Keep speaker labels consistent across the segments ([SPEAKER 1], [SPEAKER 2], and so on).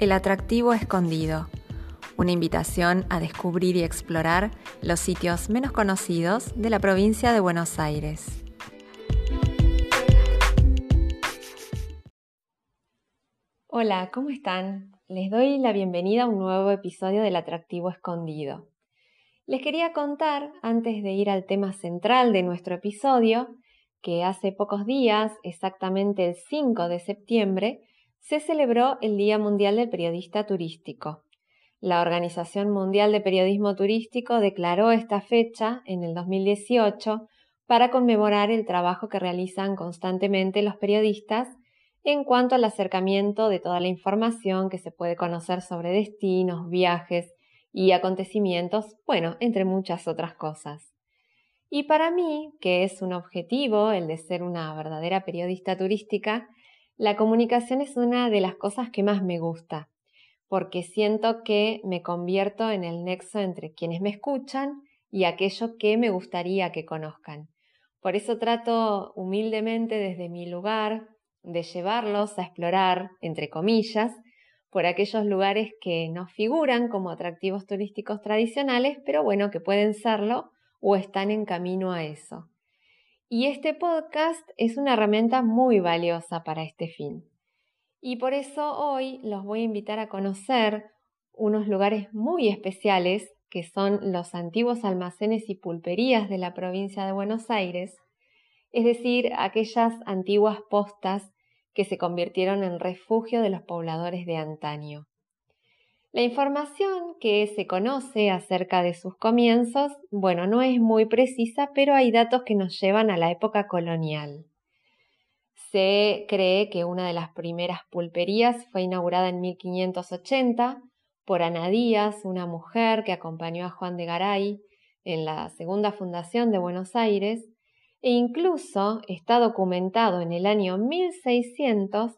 [SPEAKER 1] El atractivo escondido. Una invitación a descubrir y explorar los sitios menos conocidos de la provincia de Buenos Aires. Hola, ¿cómo están? Les doy la bienvenida a un nuevo episodio del atractivo escondido. Les quería contar, antes de ir al tema central de nuestro episodio, que hace pocos días, exactamente el 5 de septiembre, se celebró el Día Mundial del Periodista Turístico. La Organización Mundial de Periodismo Turístico declaró esta fecha en el 2018 para conmemorar el trabajo que realizan constantemente los periodistas en cuanto al acercamiento de toda la información que se puede conocer sobre destinos, viajes y acontecimientos, bueno, entre muchas otras cosas. Y para mí, que es un objetivo el de ser una verdadera periodista turística, la comunicación es una de las cosas que más me gusta, porque siento que me convierto en el nexo entre quienes me escuchan y aquello que me gustaría que conozcan. Por eso trato humildemente desde mi lugar de llevarlos a explorar, entre comillas, por aquellos lugares que no figuran como atractivos turísticos tradicionales, pero bueno, que pueden serlo o están en camino a eso. Y este podcast es una herramienta muy valiosa para este fin. Y por eso hoy los voy a invitar a conocer unos lugares muy especiales que son los antiguos almacenes y pulperías de la provincia de Buenos Aires, es decir, aquellas antiguas postas que se convirtieron en refugio de los pobladores de antaño. La información que se conoce acerca de sus comienzos, bueno, no es muy precisa, pero hay datos que nos llevan a la época colonial. Se cree que una de las primeras pulperías fue inaugurada en 1580 por Ana Díaz, una mujer que acompañó a Juan de Garay en la segunda fundación de Buenos Aires, e incluso está documentado en el año 1600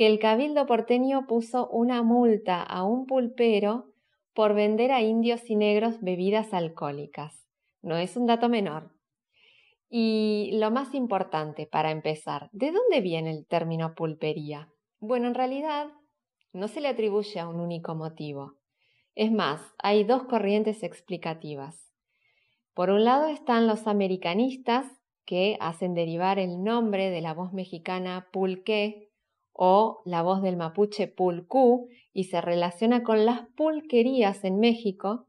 [SPEAKER 1] que el cabildo porteño puso una multa a un pulpero por vender a indios y negros bebidas alcohólicas. No es un dato menor. Y lo más importante para empezar, ¿de dónde viene el término pulpería? Bueno, en realidad no se le atribuye a un único motivo. Es más, hay dos corrientes explicativas. Por un lado están los americanistas que hacen derivar el nombre de la voz mexicana pulque o la voz del mapuche pulcú y se relaciona con las pulquerías en México,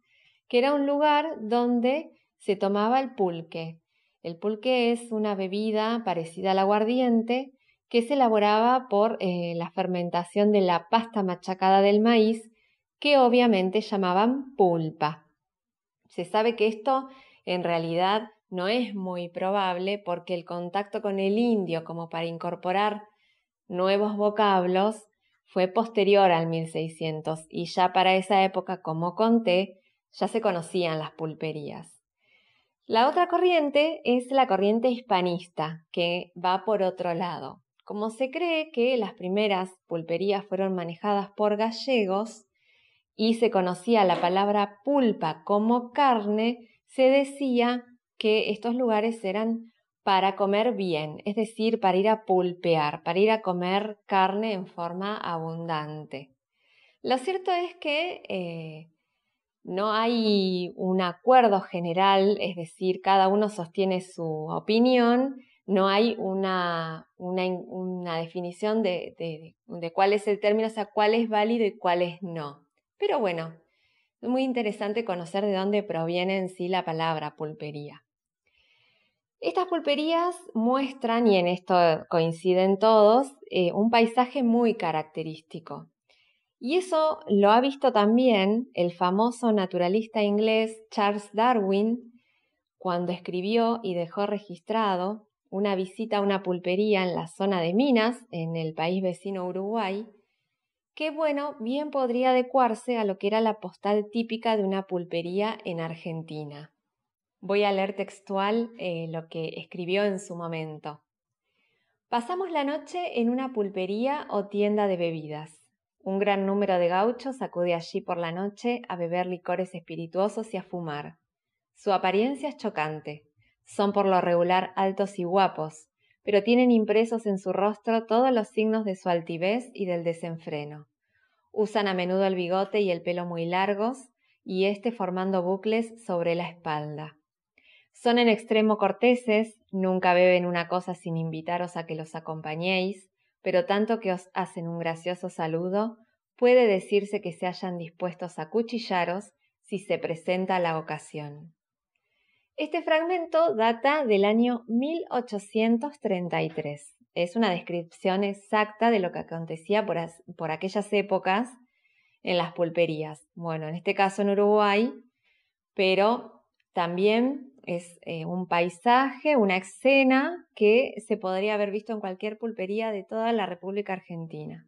[SPEAKER 1] que era un lugar donde se tomaba el pulque. El pulque es una bebida parecida al aguardiente que se elaboraba por eh, la fermentación de la pasta machacada del maíz, que obviamente llamaban pulpa. Se sabe que esto en realidad no es muy probable porque el contacto con el indio como para incorporar nuevos vocablos fue posterior al 1600 y ya para esa época, como conté, ya se conocían las pulperías. La otra corriente es la corriente hispanista, que va por otro lado. Como se cree que las primeras pulperías fueron manejadas por gallegos y se conocía la palabra pulpa como carne, se decía que estos lugares eran para comer bien, es decir, para ir a pulpear, para ir a comer carne en forma abundante. Lo cierto es que eh, no hay un acuerdo general, es decir, cada uno sostiene su opinión, no hay una, una, definición de, de, de, cuál es el término, o sea, cuál es válido y cuál es no. Pero bueno, es muy interesante conocer de dónde proviene en sí la palabra pulpería. Estas pulperías muestran, y en esto coinciden todos, eh, un paisaje muy característico. Y eso lo ha visto también el famoso naturalista inglés Charles Darwin cuando escribió y dejó registrado una visita a una pulpería en la zona de Minas, en el país vecino Uruguay, que bueno, bien podría adecuarse a lo que era la postal típica de una pulpería en Argentina. Voy a leer textual eh, lo que escribió en su momento. Pasamos la noche en una pulpería o tienda de bebidas. Un gran número de gauchos acude allí por la noche a beber licores espirituosos y a fumar. Su apariencia es chocante. Son por lo regular altos y guapos, pero tienen impresos en su rostro todos los signos de su altivez y del desenfreno. Usan a menudo el bigote y el pelo muy largos y este formando bucles sobre la espalda. Son en extremo corteses, nunca beben una cosa sin invitaros a que los acompañéis, pero tanto que os hacen un gracioso saludo, puede decirse que se hayan dispuestos a cuchillaros si se presenta la ocasión. Este fragmento data del año 1833. Es una descripción exacta de lo que acontecía por, por aquellas épocas en las pulperías. Bueno, en este caso en Uruguay, pero también es eh, un paisaje, una escena que se podría haber visto en cualquier pulpería de toda la República Argentina.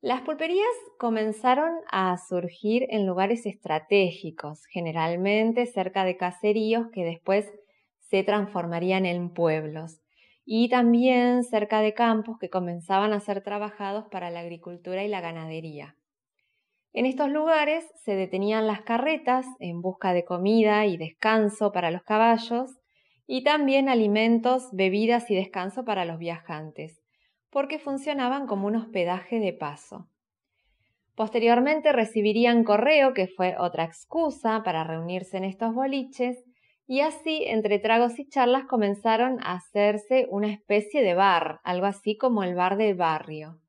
[SPEAKER 1] Las pulperías comenzaron a surgir en lugares estratégicos, generalmente cerca de caseríos que después se transformarían en pueblos, y también cerca de campos que comenzaban a ser trabajados para la agricultura y la ganadería. En estos lugares se detenían las carretas en busca de comida y descanso para los caballos y también alimentos, bebidas y descanso para los viajantes, porque funcionaban como un hospedaje de paso. Posteriormente recibirían correo, que fue otra excusa para reunirse en estos boliches, y así, entre tragos y charlas, comenzaron a hacerse una especie de bar, algo así como el bar del barrio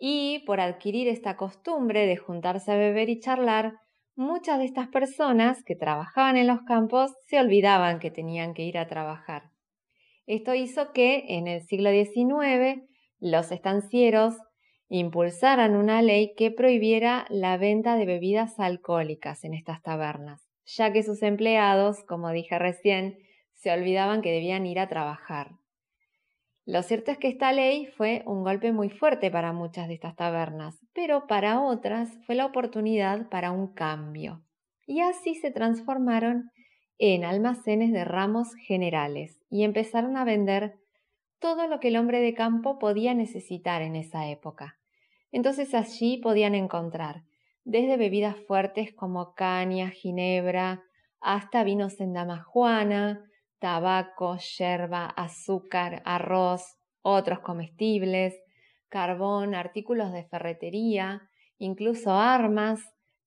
[SPEAKER 1] y por adquirir esta costumbre de juntarse a beber y charlar, muchas de estas personas que trabajaban en los campos se olvidaban que tenían que ir a trabajar. Esto hizo que en el siglo XIX los estancieros impulsaran una ley que prohibiera la venta de bebidas alcohólicas en estas tabernas, ya que sus empleados, como dije recién, se olvidaban que debían ir a trabajar. Lo cierto es que esta ley fue un golpe muy fuerte para muchas de estas tabernas, pero para otras fue la oportunidad para un cambio. Y así se transformaron en almacenes de ramos generales y empezaron a vender todo lo que el hombre de campo podía necesitar en esa época. Entonces allí podían encontrar desde bebidas fuertes como caña, ginebra, hasta vinos en damajuana, tabaco, yerba, azúcar, arroz, otros comestibles, carbón, artículos de ferretería, incluso armas,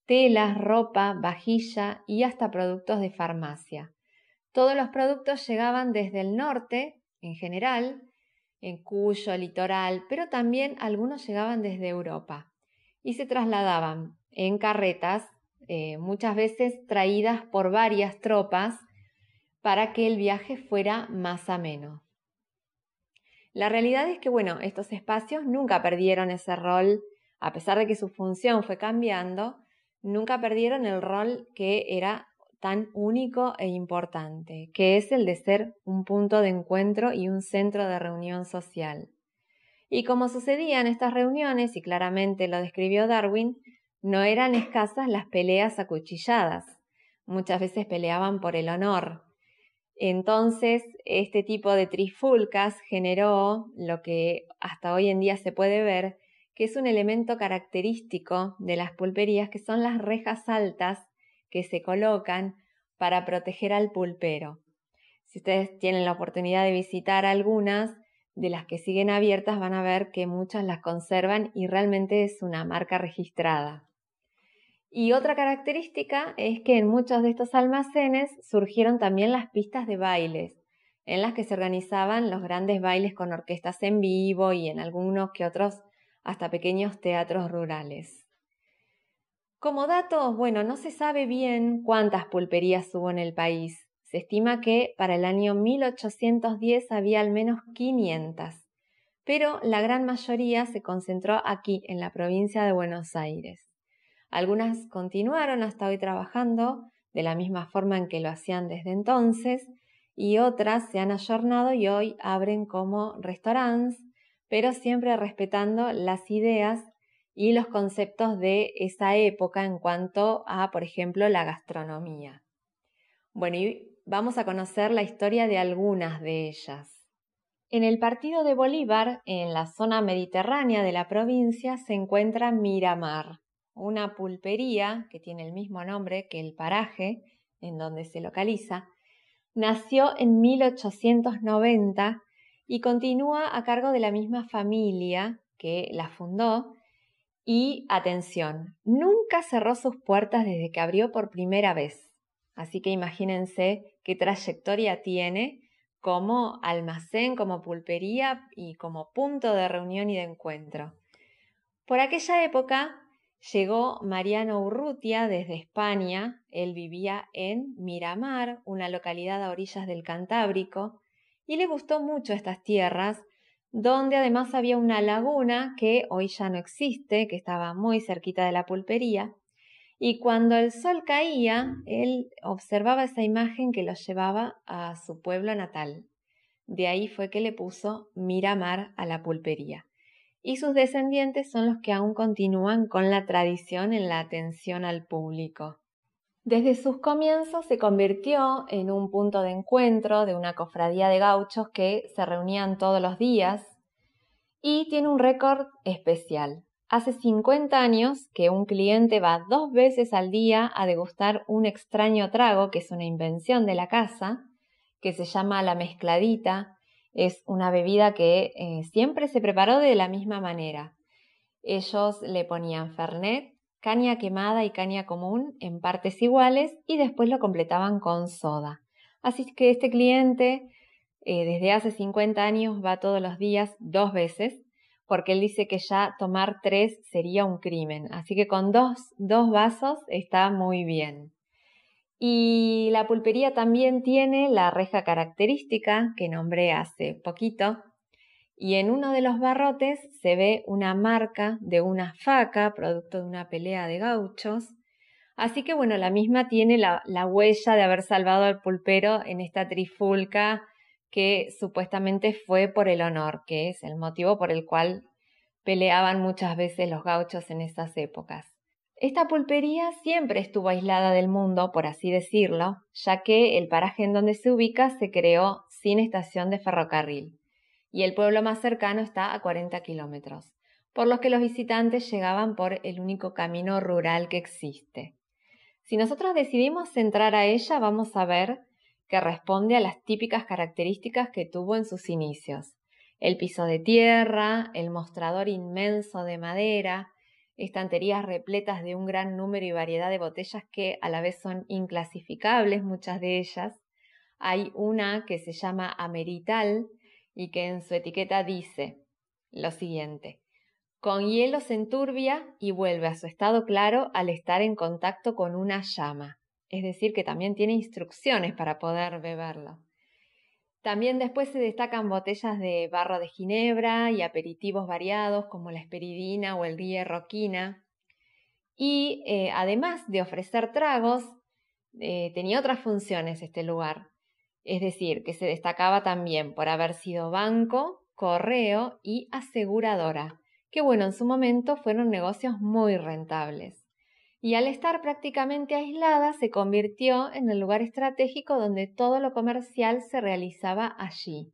[SPEAKER 1] telas, ropa, vajilla y hasta productos de farmacia. Todos los productos llegaban desde el norte, en general, en Cuyo, litoral, pero también algunos llegaban desde Europa y se trasladaban en carretas, eh, muchas veces traídas por varias tropas para que el viaje fuera más ameno. La realidad es que, bueno, estos espacios nunca perdieron ese rol, a pesar de que su función fue cambiando, nunca perdieron el rol que era tan único e importante, que es el de ser un punto de encuentro y un centro de reunión social. Y como sucedía en estas reuniones, y claramente lo describió Darwin, no eran escasas las peleas acuchilladas. Muchas veces peleaban por el honor, entonces, este tipo de trifulcas generó lo que hasta hoy en día se puede ver, que es un elemento característico de las pulperías, que son las rejas altas que se colocan para proteger al pulpero. Si ustedes tienen la oportunidad de visitar algunas de las que siguen abiertas, van a ver que muchas las conservan y realmente es una marca registrada. Y otra característica es que en muchos de estos almacenes surgieron también las pistas de bailes, en las que se organizaban los grandes bailes con orquestas en vivo y en algunos que otros hasta pequeños teatros rurales. Como dato, bueno, no se sabe bien cuántas pulperías hubo en el país. Se estima que para el año 1810 había al menos 500, pero la gran mayoría se concentró aquí, en la provincia de Buenos Aires. Algunas continuaron hasta hoy trabajando de la misma forma en que lo hacían desde entonces y otras se han ayornado y hoy abren como restaurantes, pero siempre respetando las ideas y los conceptos de esa época en cuanto a, por ejemplo, la gastronomía. Bueno, y vamos a conocer la historia de algunas de ellas. En el partido de Bolívar, en la zona mediterránea de la provincia, se encuentra Miramar una pulpería que tiene el mismo nombre que el paraje en donde se localiza, nació en 1890 y continúa a cargo de la misma familia que la fundó Y atención, nunca cerró sus puertas desde que abrió por primera vez. Así que imagínense qué trayectoria tiene como almacén, como pulpería y como punto de reunión y de encuentro. Por aquella época llegó Mariano Urrutia desde España. Él vivía en Miramar, una localidad a orillas del Cantábrico, y le gustó mucho estas tierras donde además había una laguna que hoy ya no existe, que estaba muy cerquita de la pulpería, y cuando el sol caía, él observaba esa imagen que lo llevaba a su pueblo natal. De ahí fue que le puso Miramar a la pulpería. Y sus descendientes son los que aún continúan con la tradición en la atención al público. Desde sus comienzos se convirtió en un punto de encuentro de una cofradía de gauchos que se reunían todos los días y tiene un récord especial. Hace 50 años que un cliente va dos veces al día a degustar un extraño trago que es una invención de la casa, que se llama la mezcladita. Es una bebida que eh, siempre se preparó de la misma manera. Ellos le ponían fernet, caña quemada y caña común en partes iguales y después lo completaban con soda. Así que este cliente eh, desde hace 50 años va todos los días dos veces porque él dice que ya tomar tres sería un crimen. Así que con dos, dos vasos está muy bien. Y la pulpería también tiene la reja característica que nombré hace poquito, y en uno de los barrotes se ve una marca de una faca, producto de una pelea de gauchos. Así que bueno, la misma tiene la, la huella de haber salvado al pulpero en esta trifulca que supuestamente fue por el honor, que es el motivo por el cual peleaban muchas veces los gauchos en esas épocas. Esta pulpería siempre estuvo aislada del mundo, por así decirlo, ya que el paraje en donde se ubica se creó sin estación de ferrocarril y el pueblo más cercano está a 40 kilómetros, por los que los visitantes llegaban por el único camino rural que existe. Si nosotros decidimos entrar a ella, vamos a ver que responde a las típicas características que tuvo en sus inicios. El piso de tierra, el mostrador inmenso de madera, estanterías repletas de un gran número y variedad de botellas que a la vez son inclasificables, muchas de ellas. Hay una que se llama Amerital, y que en su etiqueta dice lo siguiente. Con hielo se enturbia y vuelve a su estado claro al estar en contacto con una llama. Es decir, que también tiene instrucciones para poder beberlo. También después se destacan botellas de barro de ginebra y aperitivos variados como la esperidina o el ríe roquina. Y eh, además de ofrecer tragos, eh, tenía otras funciones este lugar es decir, que se destacaba también por haber sido banco, correo y aseguradora, que bueno, en su momento fueron negocios muy rentables. Y al estar prácticamente aislada, se convirtió en el lugar estratégico donde todo lo comercial se realizaba allí.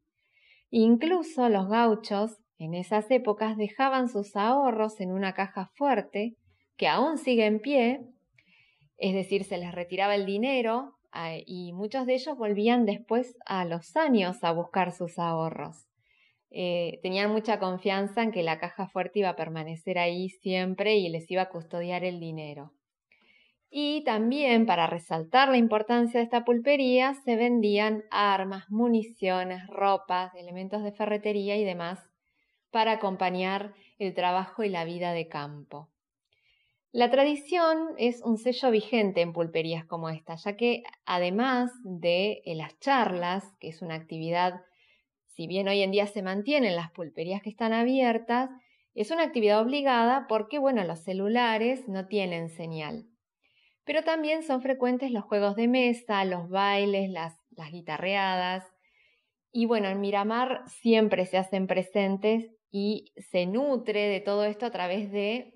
[SPEAKER 1] Incluso los gauchos, en esas épocas, dejaban sus ahorros en una caja fuerte, que aún sigue en pie, es decir, se les retiraba el dinero Ah, y muchos de ellos volvían después a los años a buscar sus ahorros. Eh, tenían mucha confianza en que la caja fuerte iba a permanecer ahí siempre y les iba a custodiar el dinero. Y también, para resaltar la importancia de esta pulpería, se vendían armas, municiones, ropas, elementos de ferretería y demás para acompañar el trabajo y la vida de campo. La tradición es un sello vigente en pulperías como esta, ya que además de eh, las charlas, que es una actividad, si bien hoy en día se mantienen las pulperías que están abiertas, es una actividad obligada porque, bueno, los celulares no tienen señal. Pero también son frecuentes los juegos de mesa, los bailes, las, guitarreadas. Y bueno, en Miramar siempre se hacen presentes y se nutre de todo esto a través de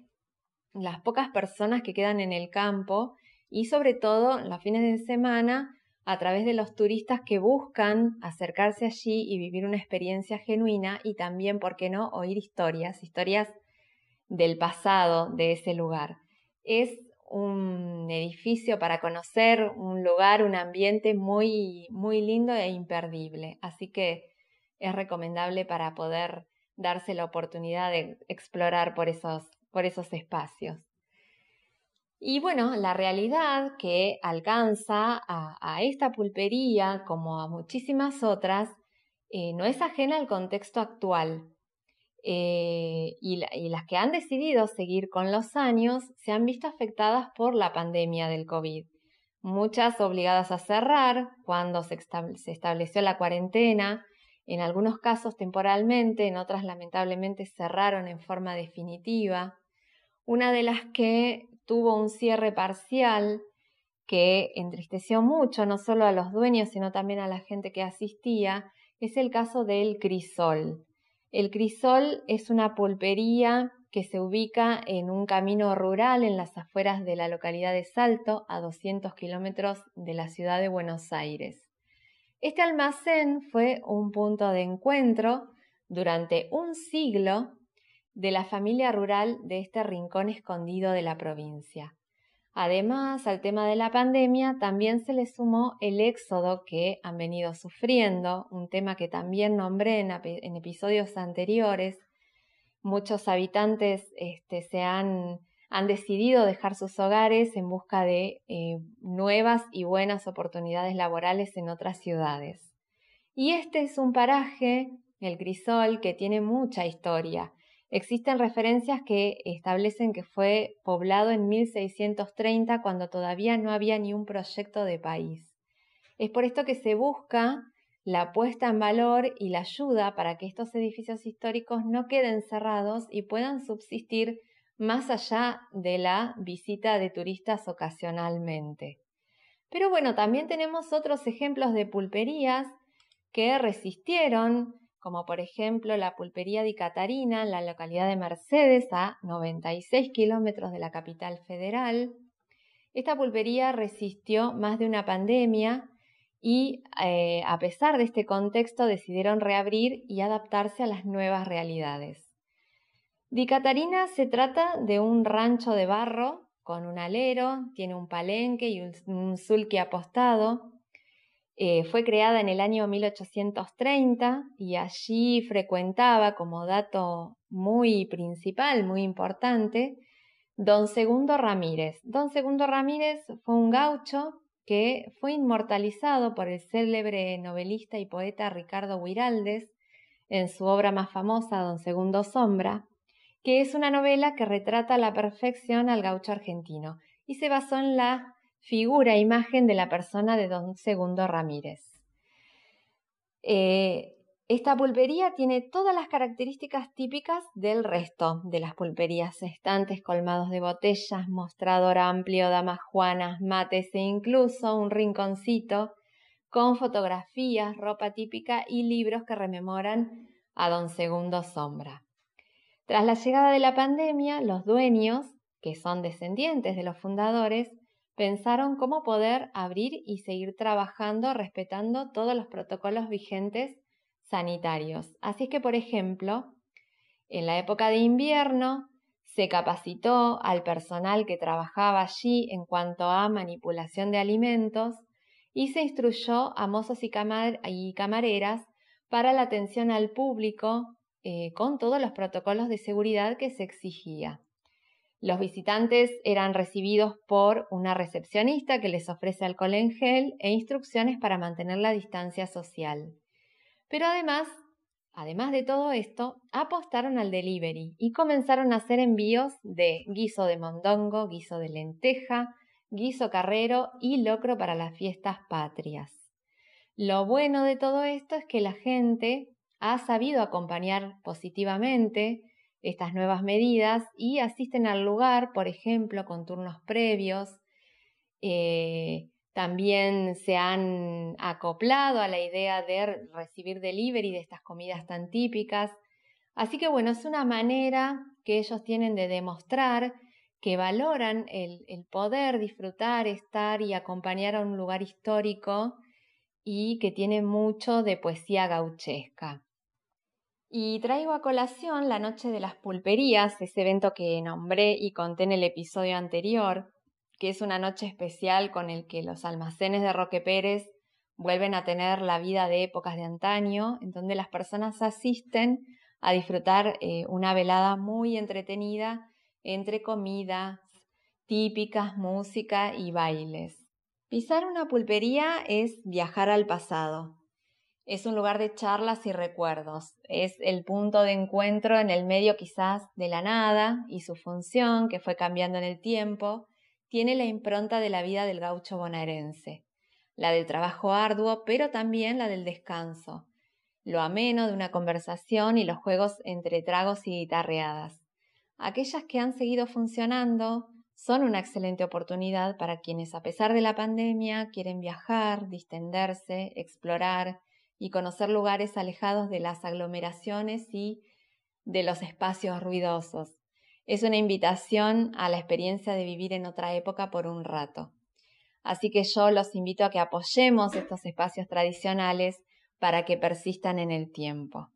[SPEAKER 1] las pocas personas que quedan en el campo y sobre todo los fines de semana a través de los turistas que buscan acercarse allí y vivir una experiencia genuina y también, ¿por qué no?, oír historias, historias del pasado de ese lugar. Es un edificio para conocer, un lugar, un ambiente muy, muy lindo e imperdible. Así que es recomendable para poder darse la oportunidad de explorar por esos por esos espacios. Y bueno, la realidad que alcanza a, esta pulpería, como a muchísimas otras, eh, no es ajena al contexto actual. Eh, y, las que han decidido seguir con los años se han visto afectadas por la pandemia del COVID. Muchas obligadas a cerrar cuando se, se estableció la cuarentena, en algunos casos temporalmente, en otras lamentablemente cerraron en forma definitiva. Una de las que tuvo un cierre parcial que entristeció mucho no solo a los dueños, sino también a la gente que asistía, es el caso del Crisol. El Crisol es una pulpería que se ubica en un camino rural en las afueras de la localidad de Salto, a 200 kilómetros de la ciudad de Buenos Aires. Este almacén fue un punto de encuentro durante un siglo de la familia rural de este rincón escondido de la provincia. Además, al tema de la pandemia también se le sumó el éxodo que han venido sufriendo, un tema que también nombré en, episodios anteriores. Muchos habitantes este, se han, han, decidido dejar sus hogares en busca de eh, nuevas y buenas oportunidades laborales en otras ciudades. Y este es un paraje, el Crisol, que tiene mucha historia Existen referencias que establecen que fue poblado en 1630 cuando todavía no había ni un proyecto de país. Es por esto que se busca la puesta en valor y la ayuda para que estos edificios históricos no queden cerrados y puedan subsistir más allá de la visita de turistas ocasionalmente. Pero bueno, también tenemos otros ejemplos de pulperías que resistieron como por ejemplo la pulpería di Catarina en la localidad de Mercedes, a 96 kilómetros de la capital federal. Esta pulpería resistió más de una pandemia y eh, a pesar de este contexto decidieron reabrir y adaptarse a las nuevas realidades. Di Catarina se trata de un rancho de barro con un alero, tiene un palenque y un, un apostado, eh, fue creada en el año 1830 y allí frecuentaba como dato muy principal, muy importante, don Segundo Ramírez. Don Segundo Ramírez fue un gaucho que fue inmortalizado por el célebre novelista y poeta Ricardo Huiraldes en su obra más famosa, Don Segundo Sombra, que es una novela que retrata a la perfección al gaucho argentino y se basó en la figura, imagen de la persona de don Segundo Ramírez. Eh, esta pulpería tiene todas las características típicas del resto de las pulperías, estantes colmados de botellas, mostrador amplio, damas juanas, mates e incluso un rinconcito con fotografías, ropa típica y libros que rememoran a don Segundo Sombra. Tras la llegada de la pandemia, los dueños, que son descendientes de los fundadores, pensaron cómo poder abrir y seguir trabajando respetando todos los protocolos vigentes sanitarios. Así que, por ejemplo, en la época de invierno se capacitó al personal que trabajaba allí en cuanto a manipulación de alimentos y se instruyó a mozos y, camareras para la atención al público eh, con todos los protocolos de seguridad que se exigía. Los visitantes eran recibidos por una recepcionista que les ofrece alcohol en gel e instrucciones para mantener la distancia social. Pero además, además de todo esto, apostaron al delivery y comenzaron a hacer envíos de guiso de mondongo, guiso de lenteja, guiso carrero y locro para las fiestas patrias. Lo bueno de todo esto es que la gente ha sabido acompañar positivamente estas nuevas medidas y asisten al lugar, por ejemplo, con turnos previos. Eh, también se han acoplado a la idea de recibir delivery de estas comidas tan típicas. Así que bueno, es una manera que ellos tienen de demostrar que valoran el, el poder disfrutar, estar y acompañar a un lugar histórico y que tiene mucho de poesía gauchesca. Y traigo a colación la Noche de las Pulperías, ese evento que nombré y conté en el episodio anterior, que es una noche especial con el que los almacenes de Roque Pérez vuelven a tener la vida de épocas de antaño, en donde las personas asisten a disfrutar eh, una velada muy entretenida entre comidas típicas, música y bailes. Pisar una pulpería es viajar al pasado. Es un lugar de charlas y recuerdos. Es el punto de encuentro en el medio quizás de la nada y su función, que fue cambiando en el tiempo, tiene la impronta de la vida del gaucho bonaerense, la del trabajo arduo, pero también la del descanso, lo ameno de una conversación y los juegos entre tragos y guitarreadas. Aquellas que han seguido funcionando son una excelente oportunidad para quienes, a pesar de la pandemia, quieren viajar, distenderse, explorar y conocer lugares alejados de las aglomeraciones y de los espacios ruidosos. Es una invitación a la experiencia de vivir en otra época por un rato. Así que yo los invito a que apoyemos estos espacios tradicionales para que persistan en el tiempo.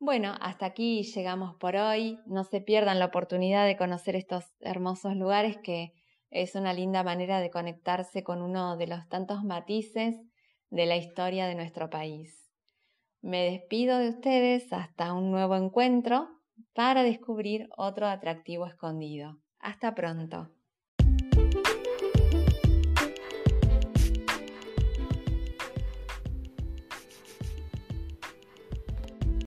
[SPEAKER 1] Bueno, hasta aquí llegamos por hoy. No se pierdan la oportunidad de conocer estos hermosos lugares que es una linda manera de conectarse con uno de los tantos matices de la historia de nuestro país. Me despido de ustedes hasta un nuevo encuentro para descubrir otro atractivo escondido. Hasta pronto.